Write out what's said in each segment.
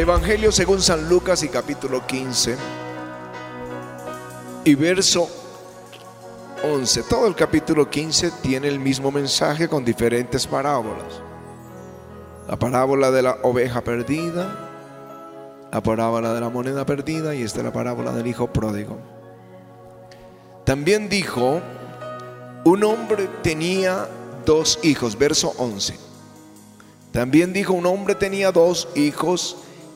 Evangelio según San Lucas y capítulo 15 y verso 11. Todo el capítulo 15 tiene el mismo mensaje con diferentes parábolas. La parábola de la oveja perdida, la parábola de la moneda perdida y esta es la parábola del hijo pródigo. También dijo, un hombre tenía dos hijos, verso 11. También dijo, un hombre tenía dos hijos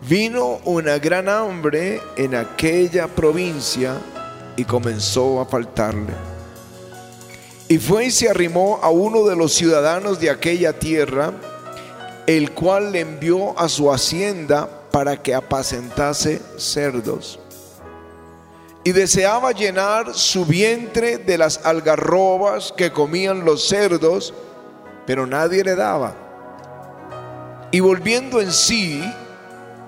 vino una gran hambre en aquella provincia y comenzó a faltarle. Y fue y se arrimó a uno de los ciudadanos de aquella tierra, el cual le envió a su hacienda para que apacentase cerdos. Y deseaba llenar su vientre de las algarrobas que comían los cerdos, pero nadie le daba. Y volviendo en sí,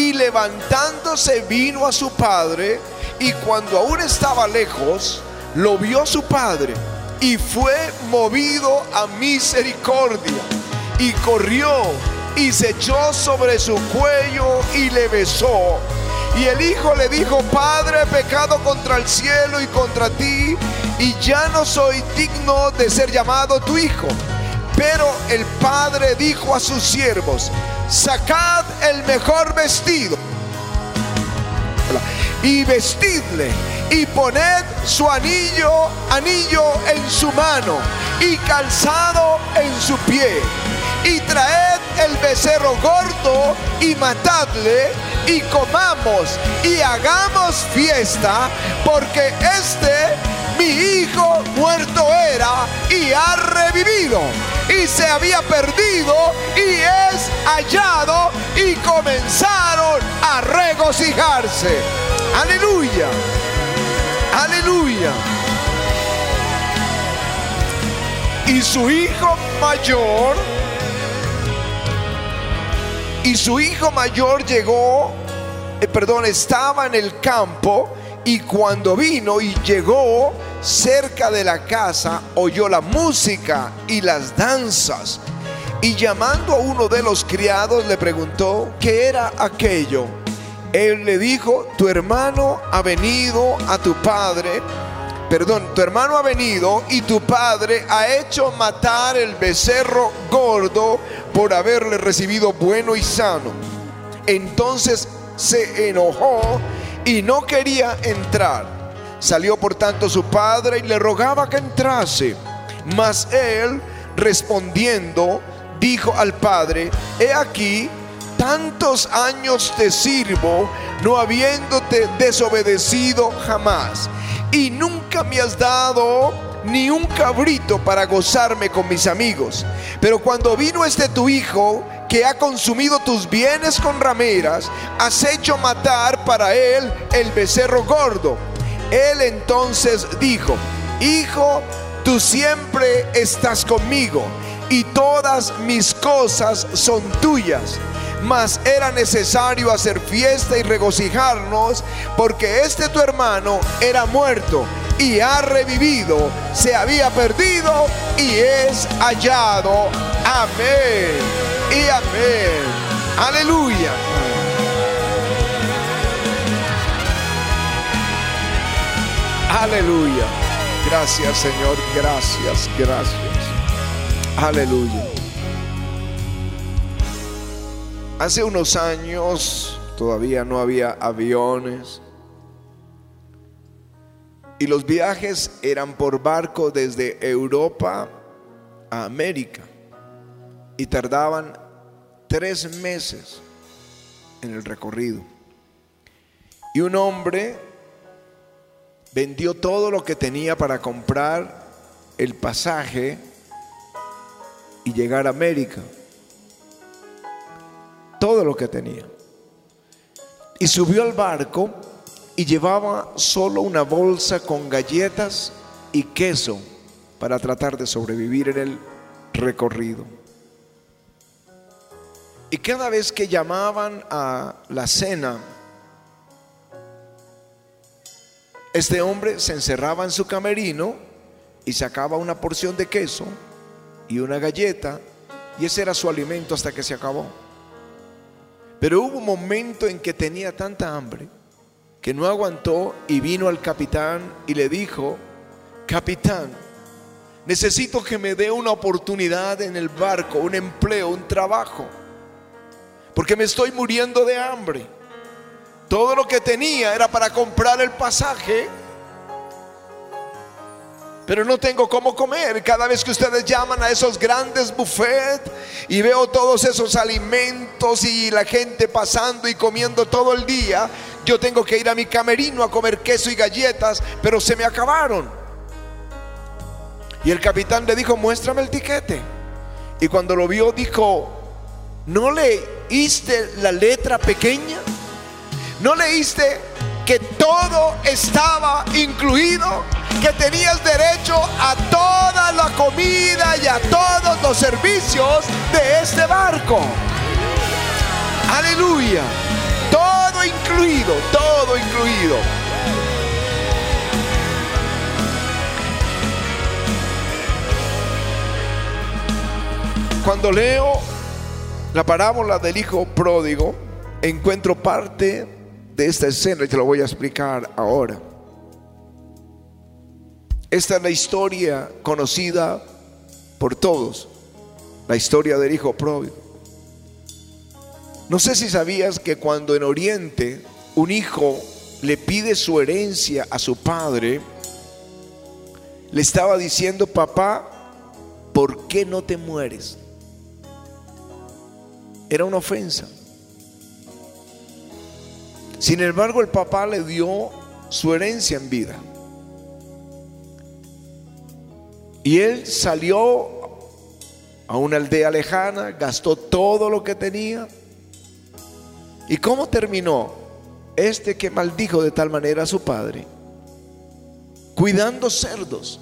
Y levantándose vino a su padre y cuando aún estaba lejos, lo vio su padre y fue movido a misericordia y corrió y se echó sobre su cuello y le besó. Y el hijo le dijo, Padre, pecado contra el cielo y contra ti, y ya no soy digno de ser llamado tu hijo. Pero el padre dijo a sus siervos, sacad el mejor vestido y vestidle y poned su anillo, anillo en su mano y calzado en su pie. Y traed el becerro gordo y matadle y comamos y hagamos fiesta porque este mi hijo muerto era y ha revivido y se había perdido y es hallado y comenzaron a regocijarse. Aleluya. Aleluya. Y su hijo mayor, y su hijo mayor llegó, eh, perdón, estaba en el campo y cuando vino y llegó cerca de la casa, oyó la música y las danzas. Y llamando a uno de los criados le preguntó qué era aquello. Él le dijo, tu hermano ha venido a tu padre, perdón, tu hermano ha venido y tu padre ha hecho matar el becerro gordo por haberle recibido bueno y sano. Entonces se enojó y no quería entrar. Salió por tanto su padre y le rogaba que entrase. Mas él, respondiendo, dijo al padre, he aquí, tantos años te sirvo, no habiéndote desobedecido jamás. Y nunca me has dado ni un cabrito para gozarme con mis amigos. Pero cuando vino este tu hijo, que ha consumido tus bienes con rameras, has hecho matar para él el becerro gordo. Él entonces dijo, Hijo, tú siempre estás conmigo y todas mis cosas son tuyas. Mas era necesario hacer fiesta y regocijarnos porque este tu hermano era muerto y ha revivido, se había perdido y es hallado. Amén y amén. Aleluya. Aleluya. Gracias Señor, gracias, gracias. Aleluya. Hace unos años todavía no había aviones. Y los viajes eran por barco desde Europa a América. Y tardaban tres meses en el recorrido. Y un hombre vendió todo lo que tenía para comprar el pasaje y llegar a América. Todo lo que tenía. Y subió al barco y llevaba solo una bolsa con galletas y queso para tratar de sobrevivir en el recorrido. Y cada vez que llamaban a la cena, este hombre se encerraba en su camerino y sacaba una porción de queso y una galleta y ese era su alimento hasta que se acabó. Pero hubo un momento en que tenía tanta hambre que no aguantó y vino al capitán y le dijo, capitán, necesito que me dé una oportunidad en el barco, un empleo, un trabajo, porque me estoy muriendo de hambre. Todo lo que tenía era para comprar el pasaje pero no tengo cómo comer. Cada vez que ustedes llaman a esos grandes buffets y veo todos esos alimentos y la gente pasando y comiendo todo el día, yo tengo que ir a mi camerino a comer queso y galletas, pero se me acabaron. Y el capitán le dijo, muéstrame el tiquete. Y cuando lo vio dijo, ¿no leíste la letra pequeña? ¿No leíste que todo estaba incluido? que tenías derecho a toda la comida y a todos los servicios de este barco. Aleluya. Todo incluido, todo incluido. Cuando leo la parábola del hijo pródigo, encuentro parte de esta escena y te lo voy a explicar ahora. Esta es la historia conocida por todos, la historia del hijo pródigo. No sé si sabías que cuando en Oriente un hijo le pide su herencia a su padre, le estaba diciendo, papá, ¿por qué no te mueres? Era una ofensa. Sin embargo, el papá le dio su herencia en vida. Y él salió a una aldea lejana, gastó todo lo que tenía. ¿Y cómo terminó? Este que maldijo de tal manera a su padre, cuidando cerdos.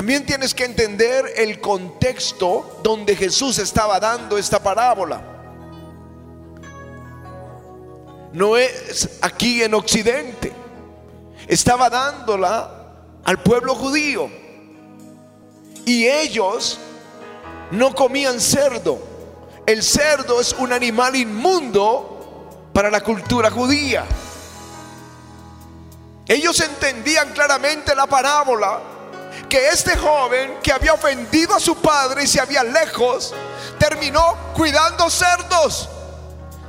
También tienes que entender el contexto donde Jesús estaba dando esta parábola. No es aquí en Occidente. Estaba dándola al pueblo judío. Y ellos no comían cerdo. El cerdo es un animal inmundo para la cultura judía. Ellos entendían claramente la parábola que este joven que había ofendido a su padre y se había lejos, terminó cuidando cerdos,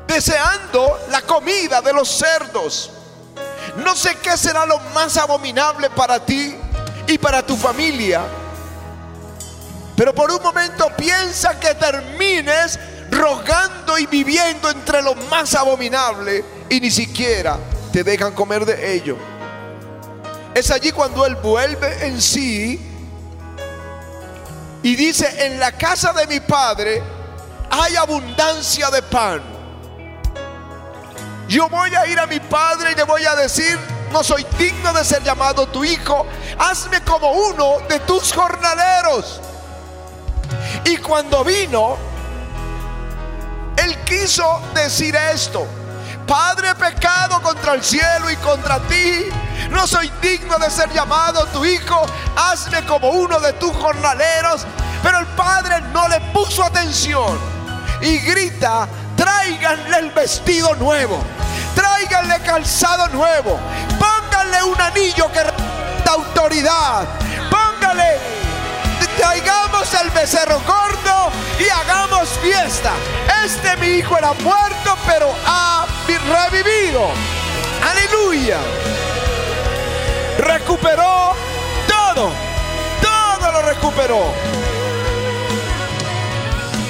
deseando la comida de los cerdos. No sé qué será lo más abominable para ti y para tu familia. Pero por un momento piensa que termines rogando y viviendo entre lo más abominable y ni siquiera te dejan comer de ello. Es allí cuando él vuelve en sí y dice, en la casa de mi padre hay abundancia de pan yo voy a ir a mi padre y le voy a decir, no soy digno de ser llamado tu hijo, hazme como uno de tus jornaleros. Y cuando vino, él quiso decir esto, Padre pecado contra el cielo y contra ti, no soy digno de ser llamado tu hijo, hazme como uno de tus jornaleros. Pero el padre no le puso atención. Y grita, tráiganle el vestido nuevo, tráiganle calzado nuevo, pónganle un anillo que da autoridad, pónganle, traigamos el becerro gordo y hagamos fiesta. Este mi hijo era muerto, pero ha revivido. Aleluya. Recuperó todo. Todo lo recuperó.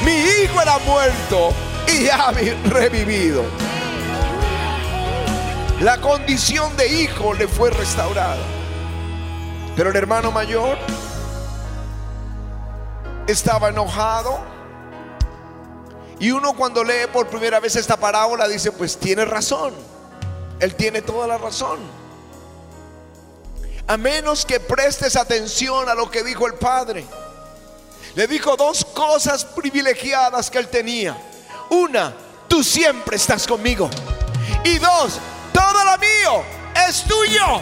Mi hijo era muerto y ha revivido. La condición de hijo le fue restaurada. Pero el hermano mayor estaba enojado. Y uno cuando lee por primera vez esta parábola dice, pues tiene razón. Él tiene toda la razón. A menos que prestes atención a lo que dijo el Padre. Le dijo dos cosas privilegiadas que él tenía. Una, tú siempre estás conmigo. Y dos, todo lo mío es tuyo.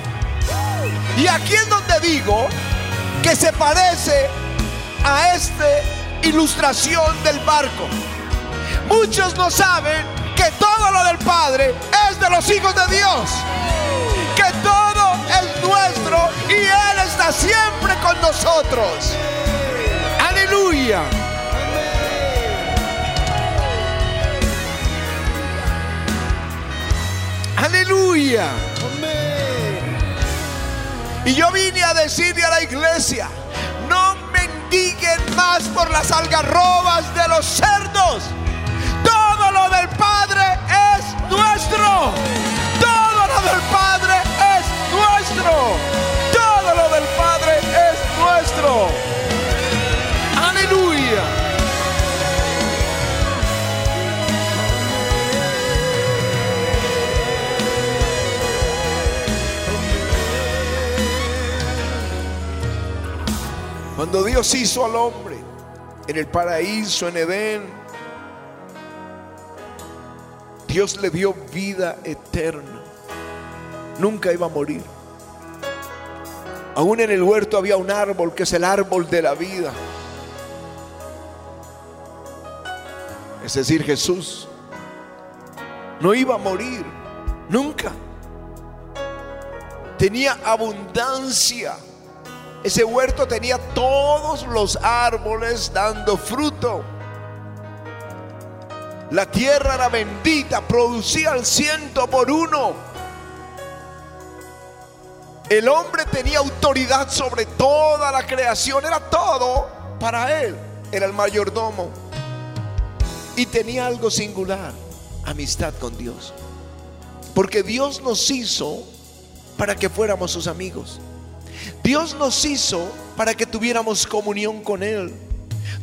Y aquí es donde digo que se parece a esta ilustración del barco. Muchos no saben que todo lo del Padre es de los hijos de Dios. Que todo es nuestro y Él está siempre con nosotros. Aleluya. Aleluya. Y yo vine a decirle a la iglesia, más por las algarrobas de los cerdos. Todo lo del Padre es nuestro. Todo lo del Padre es nuestro. Todo lo del Padre es nuestro. Cuando Dios hizo al hombre en el paraíso, en Edén, Dios le dio vida eterna. Nunca iba a morir. Aún en el huerto había un árbol que es el árbol de la vida. Es decir, Jesús no iba a morir. Nunca. Tenía abundancia ese huerto tenía todos los árboles dando fruto. La tierra era bendita, producía el ciento por uno. El hombre tenía autoridad sobre toda la creación, era todo para él. Era el mayordomo. Y tenía algo singular, amistad con Dios. Porque Dios nos hizo para que fuéramos sus amigos. Dios nos hizo para que tuviéramos comunión con Él.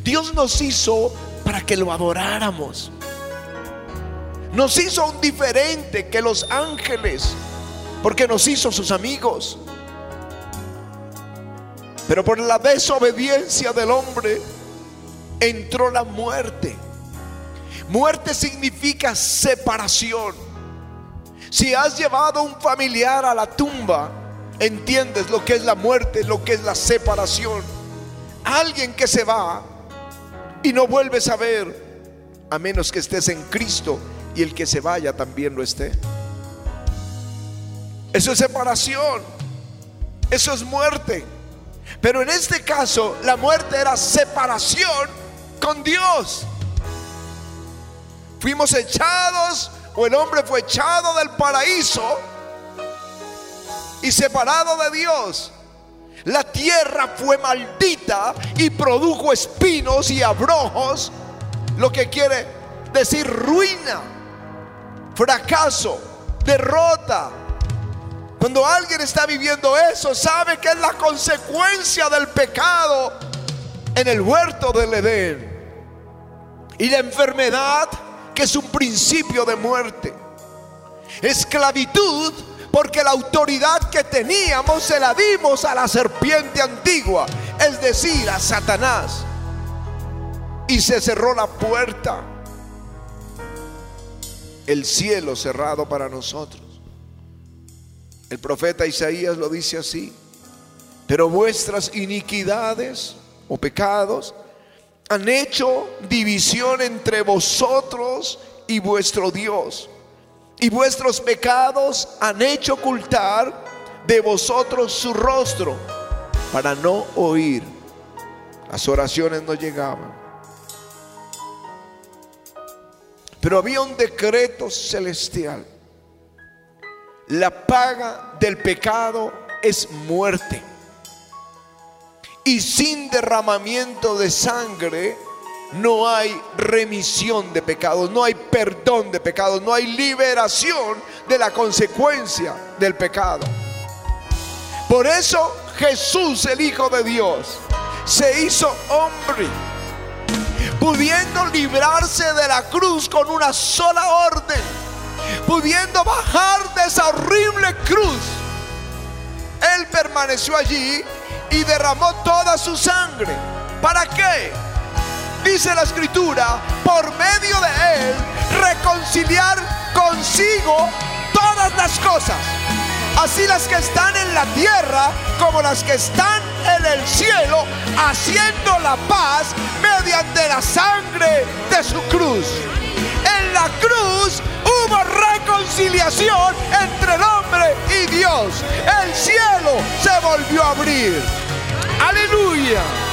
Dios nos hizo para que lo adoráramos. Nos hizo un diferente que los ángeles, porque nos hizo sus amigos. Pero por la desobediencia del hombre entró la muerte. Muerte significa separación. Si has llevado un familiar a la tumba, entiendes lo que es la muerte, lo que es la separación. Alguien que se va y no vuelves a ver, a menos que estés en Cristo y el que se vaya también lo esté. Eso es separación, eso es muerte. Pero en este caso, la muerte era separación con Dios. Fuimos echados, o el hombre fue echado del paraíso y separado de Dios. La tierra fue maldita y produjo espinos y abrojos, lo que quiere decir ruina, fracaso, derrota. Cuando alguien está viviendo eso, sabe que es la consecuencia del pecado en el huerto del Edén. Y la enfermedad, que es un principio de muerte. Esclavitud, porque la autoridad que teníamos se la dimos a la serpiente antigua, es decir, a Satanás. Y se cerró la puerta. El cielo cerrado para nosotros. El profeta Isaías lo dice así. Pero vuestras iniquidades o pecados han hecho división entre vosotros y vuestro Dios y vuestros pecados han hecho ocultar de vosotros su rostro para no oír. Las oraciones no llegaban. Pero había un decreto celestial. La paga del pecado es muerte. Y sin derramamiento de sangre no hay remisión de pecados, no hay perdón de pecados, no hay liberación de la consecuencia del pecado. Por eso Jesús, el Hijo de Dios, se hizo hombre, pudiendo librarse de la cruz con una sola orden, pudiendo bajar de esa horrible cruz. Él permaneció allí y derramó toda su sangre. ¿Para qué? Dice la escritura, por medio de él, reconciliar consigo todas las cosas, así las que están en la tierra como las que están en el cielo, haciendo la paz mediante la sangre de su cruz. En la cruz hubo reconciliación entre el hombre y Dios. El cielo se volvió a abrir. Aleluya.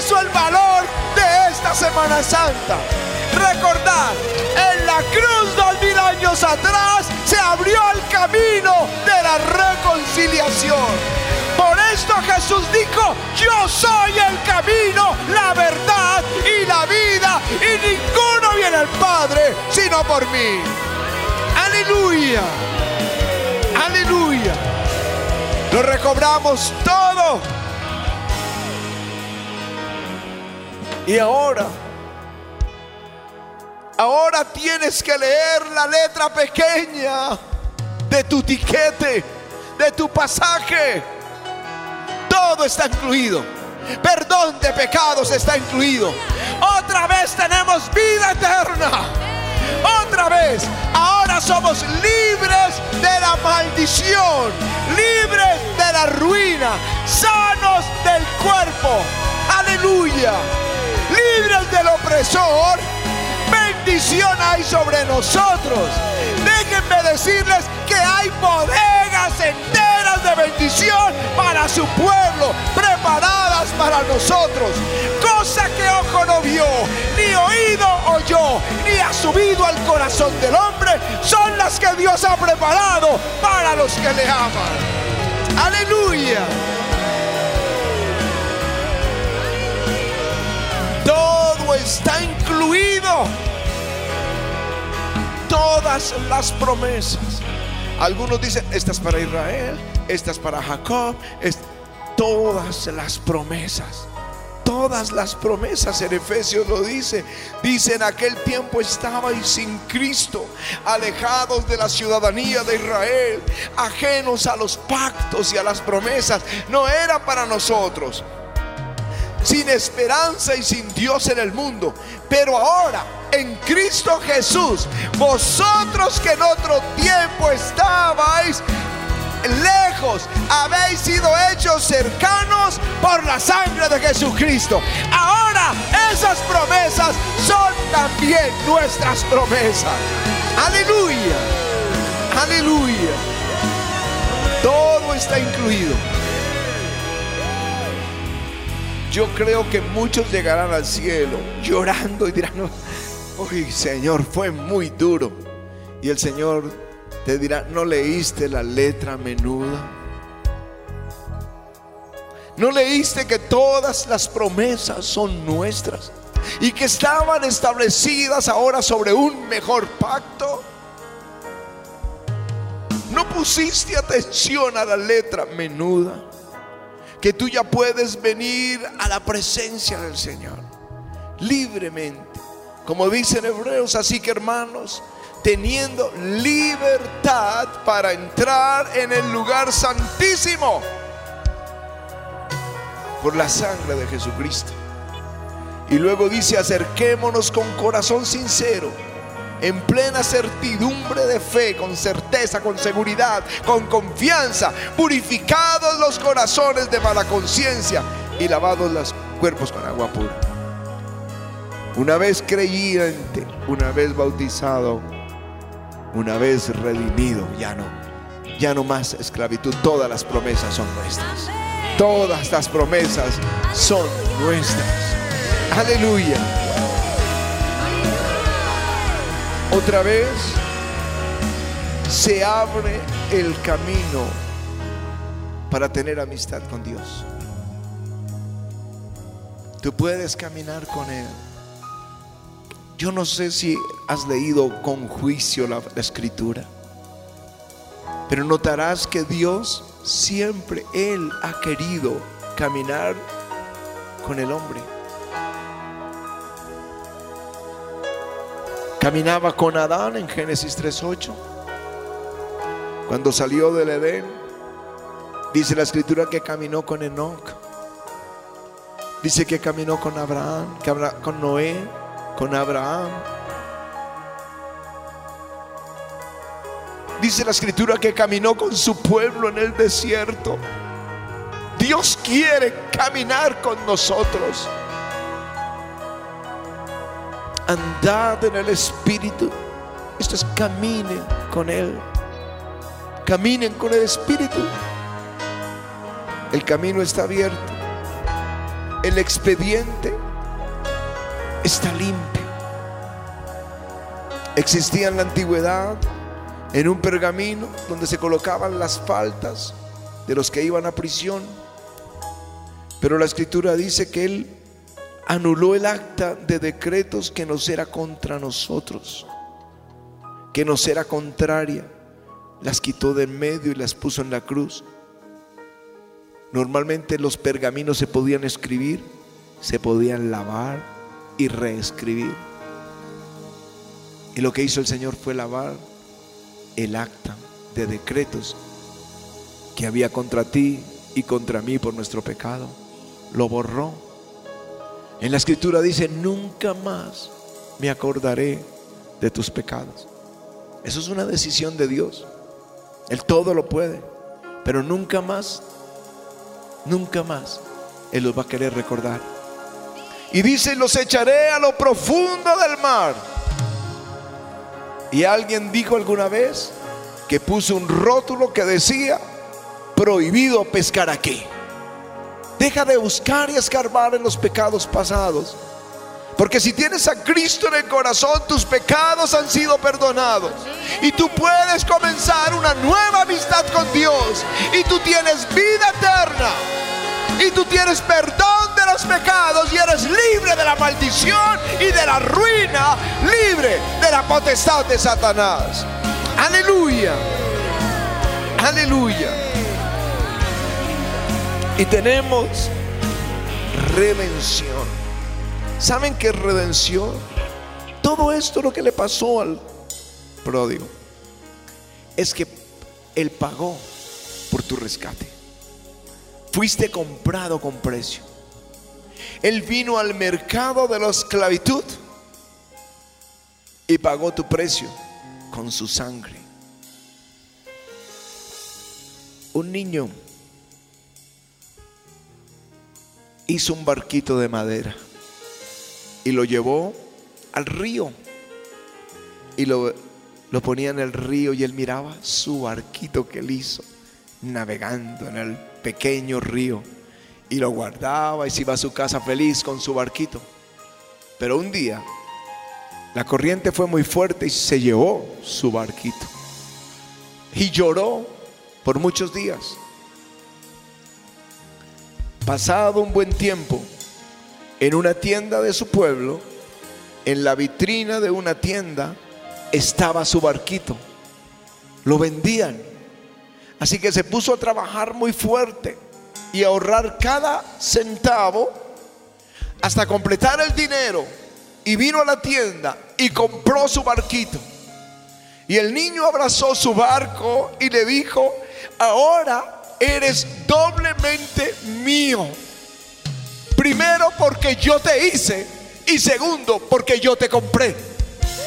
Eso el valor de esta Semana Santa. Recordar, en la cruz dos mil años atrás se abrió el camino de la reconciliación. Por esto Jesús dijo, yo soy el camino, la verdad y la vida, y ninguno viene al Padre sino por mí. Aleluya, aleluya. Lo recobramos todo Y ahora, ahora tienes que leer la letra pequeña de tu tiquete, de tu pasaje. Todo está incluido. Perdón de pecados está incluido. Otra vez tenemos vida eterna. Otra vez, ahora somos libres de la maldición, libres de la ruina, sanos del cuerpo. Aleluya libres del opresor, bendición hay sobre nosotros. Déjenme decirles que hay bodegas enteras de bendición para su pueblo, preparadas para nosotros. Cosa que ojo no vio, ni oído oyó, ni ha subido al corazón del hombre, son las que Dios ha preparado para los que le aman. Aleluya. Está incluido. Todas las promesas. Algunos dicen, esta es para Israel, esta es para Jacob. todas las promesas. Todas las promesas en Efesios lo dice. Dice, en aquel tiempo estabais sin Cristo, alejados de la ciudadanía de Israel, ajenos a los pactos y a las promesas. No era para nosotros sin esperanza y sin Dios en el mundo. Pero ahora, en Cristo Jesús, vosotros que en otro tiempo estabais lejos, habéis sido hechos cercanos por la sangre de Jesucristo. Ahora esas promesas son también nuestras promesas. Aleluya, aleluya. Todo está incluido. Yo creo que muchos llegarán al cielo llorando y dirán, uy Señor, fue muy duro. Y el Señor te dirá, ¿no leíste la letra menuda? ¿No leíste que todas las promesas son nuestras? Y que estaban establecidas ahora sobre un mejor pacto. ¿No pusiste atención a la letra menuda? Que tú ya puedes venir a la presencia del Señor libremente. Como dicen Hebreos, así que hermanos, teniendo libertad para entrar en el lugar santísimo por la sangre de Jesucristo. Y luego dice, acerquémonos con corazón sincero en plena certidumbre de fe, con certeza, con seguridad, con confianza, purificados los corazones de mala conciencia y lavados los cuerpos con agua pura. Una vez creyente, una vez bautizado, una vez redimido, ya no, ya no más esclavitud. Todas las promesas son nuestras. Todas las promesas son nuestras. Aleluya. Otra vez se abre el camino para tener amistad con Dios. Tú puedes caminar con Él. Yo no sé si has leído con juicio la, escritura, pero notarás que Dios siempre, Él ha querido caminar con el hombre. Caminaba con Adán en Génesis 3.8. Cuando salió del Edén, dice la escritura que caminó con Enoch. Dice que caminó con Abraham, que con Noé, con Abraham. Dice la escritura que caminó con su pueblo en el desierto. Dios quiere caminar con nosotros. Andad en el Espíritu. Esto es caminen con Él. Caminen con el Espíritu. El camino está abierto. El expediente está limpio. Existía en la antigüedad en un pergamino donde se colocaban las faltas de los que iban a prisión. Pero la escritura dice que Él anuló el acta de decretos que nos era contra nosotros, que nos era contraria. Las quitó de en medio y las puso en la cruz. Normalmente los pergaminos se podían escribir, se podían lavar y reescribir. Y lo que hizo el Señor fue lavar el acta de decretos que había contra ti y contra mí por nuestro pecado. Lo borró. En la escritura dice, nunca más me acordaré de tus pecados. Eso es una decisión de Dios. Él todo lo puede, pero nunca más nunca más Él los va a querer recordar. Y dice, los echaré a lo profundo del mar. Y alguien dijo alguna vez que puso un rótulo que decía, prohibido pescar aquí. Deja de buscar y escarbar en los pecados pasados. Porque si tienes a Cristo en el corazón, tus pecados han sido perdonados. Y tú puedes comenzar una nueva amistad con Dios. Y tú tienes vida eterna. Y tú tienes perdón de los pecados y eres libre de la maldición y de la ruina, libre de la potestad de Satanás. Aleluya. Aleluya. Y tenemos redención. ¿Saben qué redención? Todo esto lo que le pasó al pródigo es que Él pagó por tu rescate. Fuiste comprado con precio. Él vino al mercado de la esclavitud y pagó tu precio con su sangre. Un niño hizo un barquito de madera y lo llevó al río. Y lo, lo ponía en el río y él miraba su barquito que él hizo, navegando en el pequeño río. Y lo guardaba y se iba a su casa feliz con su barquito. Pero un día la corriente fue muy fuerte y se llevó su barquito. Y lloró por muchos días. Pasado un buen tiempo, en una tienda de su pueblo, en la vitrina de una tienda, estaba su barquito. Lo vendían. Así que se puso a trabajar muy fuerte y ahorrar cada centavo hasta completar el dinero. Y vino a la tienda y compró su barquito. Y el niño abrazó su barco y le dijo, ahora eres doblemente mío. Primero porque yo te hice y segundo porque yo te compré.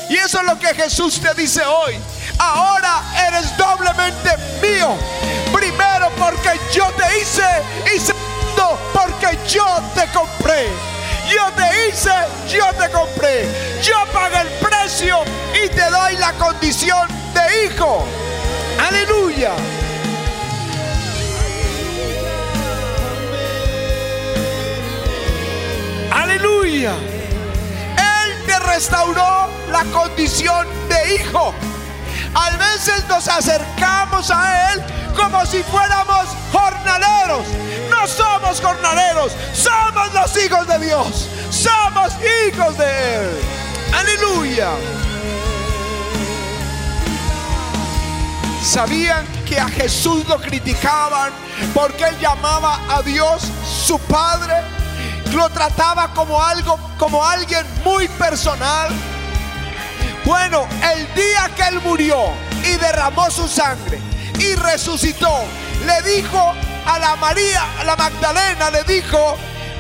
Y eso es lo que Jesús te dice hoy. Ahora eres doblemente mío. Primero porque yo te hice y segundo porque yo te compré. Yo te hice, yo te compré. Yo pagué el precio y te doy la condición de hijo. Aleluya. Aleluya. Él te restauró la condición de hijo. A veces nos acercamos a Él como si fuéramos jornaleros. No somos jornaleros, somos los hijos de Dios. Somos hijos de Él. Aleluya. ¿Sabían que a Jesús lo criticaban porque él llamaba a Dios su Padre? Lo trataba como algo, como alguien muy personal. Bueno, el día que él murió y derramó su sangre y resucitó, le dijo a la María, a la Magdalena, le dijo,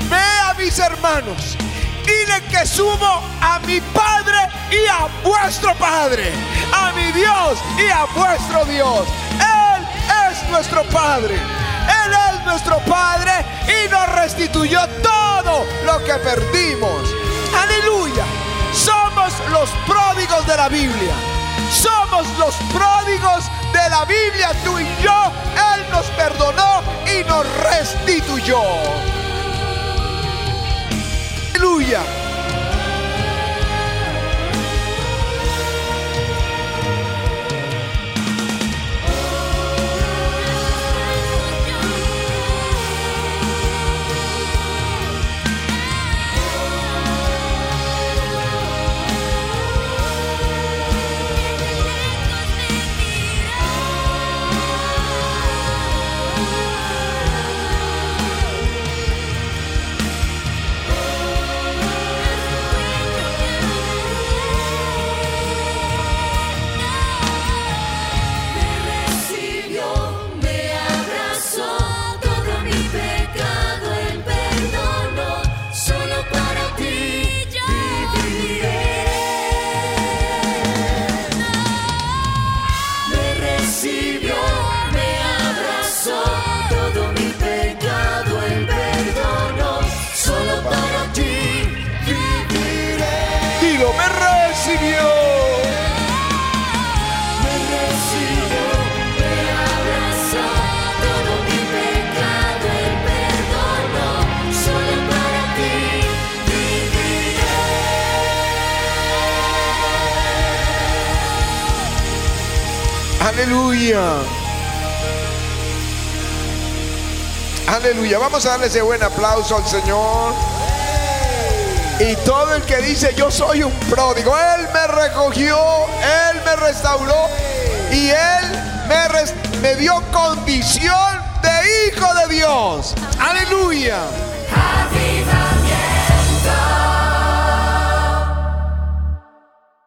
ve a mis hermanos, dile que subo a mi Padre y a vuestro Padre, a mi Dios y a vuestro Dios. Él es nuestro Padre. Él es nuestro Padre y nos restituyó todo lo que perdimos. Aleluya. Somos los pródigos de la Biblia. Somos los pródigos de la Biblia, tú y yo. Él nos perdonó y nos restituyó. Aleluya. Aleluya. Aleluya. Vamos a darle ese buen aplauso al Señor. Y todo el que dice yo soy un pródigo, Él me recogió, Él me restauró y Él me, me dio condición de hijo de Dios. Aleluya.